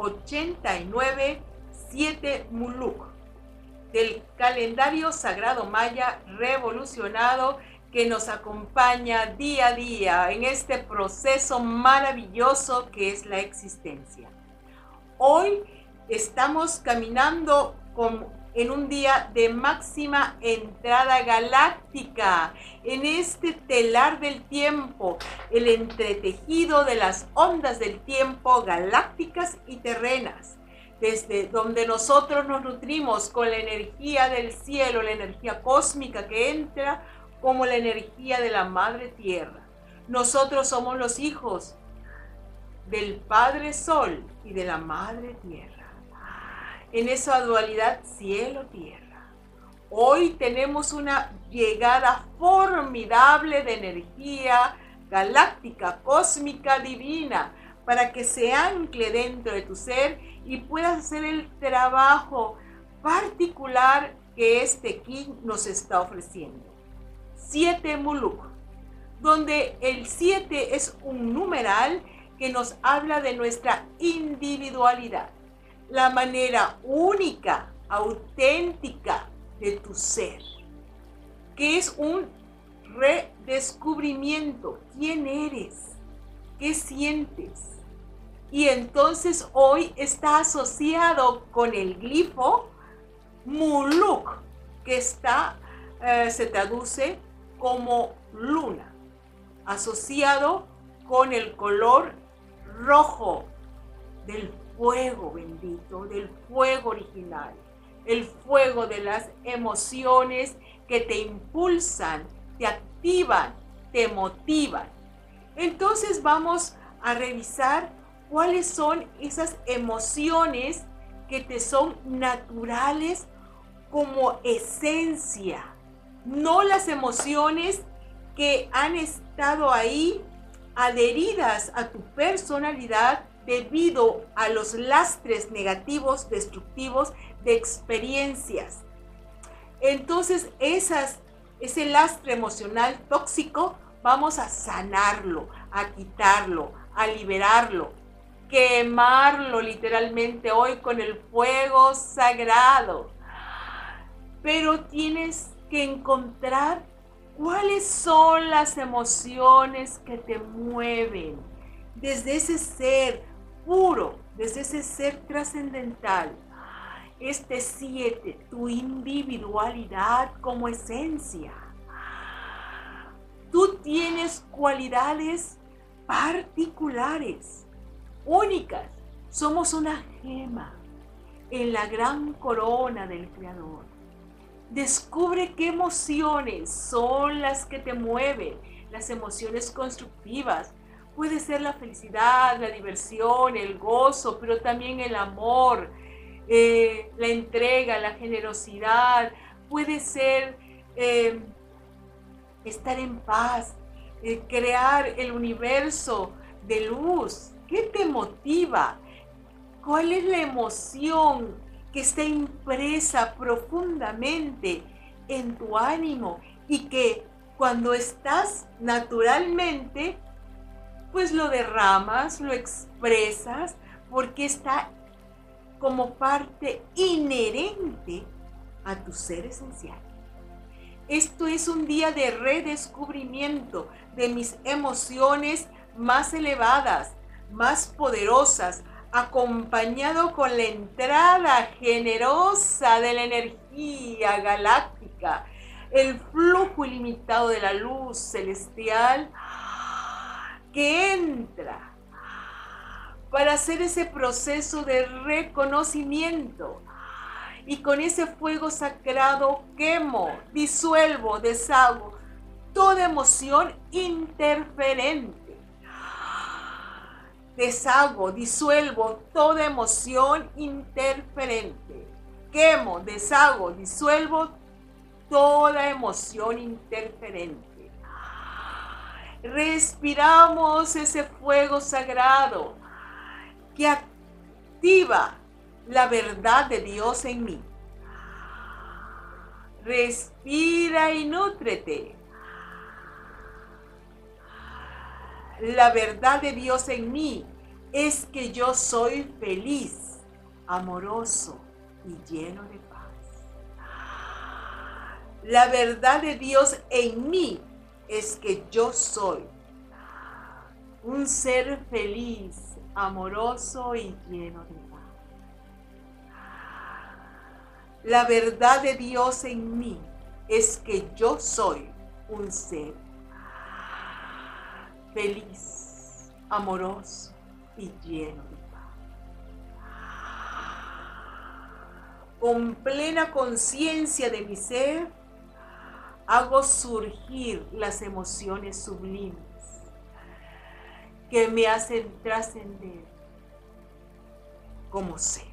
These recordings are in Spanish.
89 7 Muluk del calendario sagrado maya revolucionado que nos acompaña día a día en este proceso maravilloso que es la existencia. Hoy estamos caminando en un día de máxima entrada galáctica, en este telar del tiempo, el entretejido de las ondas del tiempo galácticas y terrenas desde donde nosotros nos nutrimos con la energía del cielo, la energía cósmica que entra como la energía de la Madre Tierra. Nosotros somos los hijos del Padre Sol y de la Madre Tierra. En esa dualidad cielo-tierra. Hoy tenemos una llegada formidable de energía galáctica, cósmica, divina, para que se ancle dentro de tu ser y puedas hacer el trabajo particular que este King nos está ofreciendo. Siete Muluk, donde el 7 es un numeral que nos habla de nuestra individualidad, la manera única, auténtica de tu ser, que es un redescubrimiento. ¿Quién eres? ¿Qué sientes? y entonces hoy está asociado con el glifo muluk, que está, eh, se traduce como luna, asociado con el color rojo del fuego bendito, del fuego original, el fuego de las emociones que te impulsan, te activan, te motivan. Entonces vamos a revisar cuáles son esas emociones que te son naturales como esencia, no las emociones que han estado ahí adheridas a tu personalidad debido a los lastres negativos, destructivos de experiencias. Entonces, ese lastre emocional tóxico, vamos a sanarlo, a quitarlo, a liberarlo, quemarlo literalmente hoy con el fuego sagrado. Pero tienes que encontrar cuáles son las emociones que te mueven desde ese ser puro, desde ese ser trascendental. Este siete, tu individualidad como esencia. Tú tienes cualidades particulares únicas. Somos una gema en la gran corona del Creador. Descubre qué emociones son las que te mueven, las emociones constructivas. Puede ser la felicidad, la diversión, el gozo, pero también el amor, eh, la entrega, la generosidad. Puede ser eh, estar en paz, eh, crear el universo de luz, ¿Qué te motiva? ¿Cuál es la emoción que está impresa profundamente en tu ánimo y que cuando estás naturalmente, pues lo derramas, lo expresas, porque está como parte inherente a tu ser esencial. Esto es un día de redescubrimiento de mis emociones más elevadas, más poderosas, acompañado con la entrada generosa de la energía galáctica, el flujo ilimitado de la luz celestial que entra para hacer ese proceso de reconocimiento. Y con ese fuego sagrado quemo, disuelvo, deshago toda emoción interferente deshago, disuelvo toda emoción interferente. Quemo, deshago, disuelvo toda emoción interferente. Respiramos ese fuego sagrado que activa la verdad de Dios en mí. Respira y nútrete. la verdad de Dios en mí es que yo soy feliz, amoroso y lleno de paz. La verdad de Dios en mí es que yo soy un ser feliz, amoroso y lleno de paz. La verdad de Dios en mí es que yo soy un ser feliz, amoroso y lleno de paz. Con plena conciencia de mi ser, hago surgir las emociones sublimes que me hacen trascender como ser.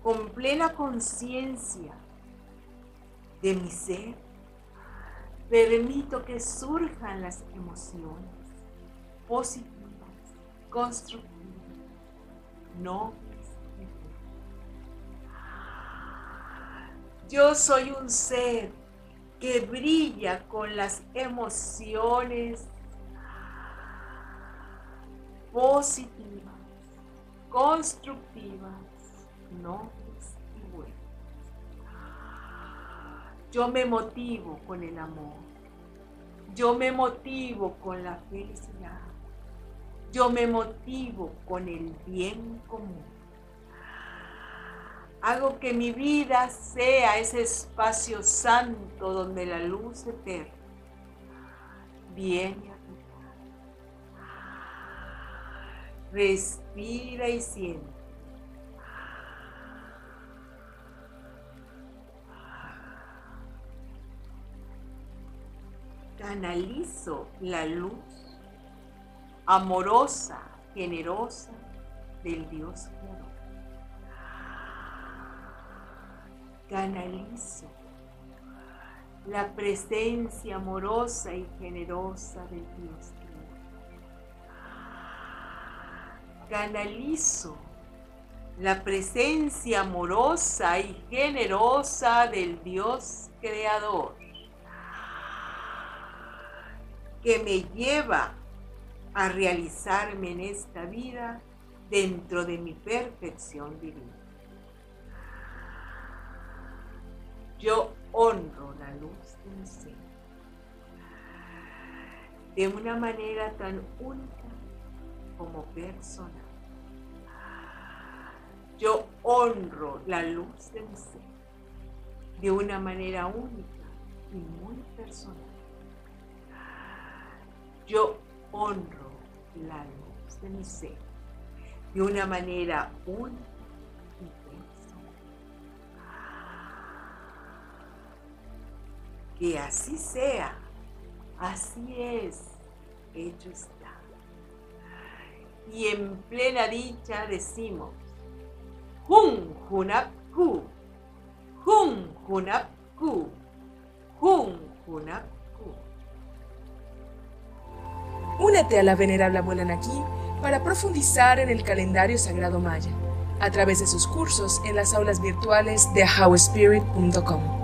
Con plena conciencia de mi ser, permito que surjan las emociones positivas, constructivas, no Yo soy un ser que brilla con las emociones positivas, constructivas, nobles y buenas. Yo me motivo con el amor. Yo me motivo con la felicidad. Yo me motivo con el bien común. Hago que mi vida sea ese espacio santo donde la luz eterna viene a Respira y siente. Canalizo la luz amorosa, generosa del Dios creador. Canalizo la presencia amorosa y generosa del Dios canalizo la presencia amorosa y generosa del Dios Creador, que me lleva a realizarme en esta vida dentro de mi perfección divina. Yo honro la luz de mi ser de una manera tan única como persona. Yo honro la luz de mi ser de una manera única y muy personal. Yo honro la luz de mi ser de una manera única Que así sea, así es, hecho está y en plena dicha decimos, Hun Hunap Ku, Hun Hunap Ku, Hun Hunap Ku. Únete a la venerable abuela Naki para profundizar en el calendario sagrado maya a través de sus cursos en las aulas virtuales de howspirit.com.